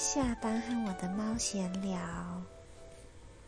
下班和我的猫闲聊。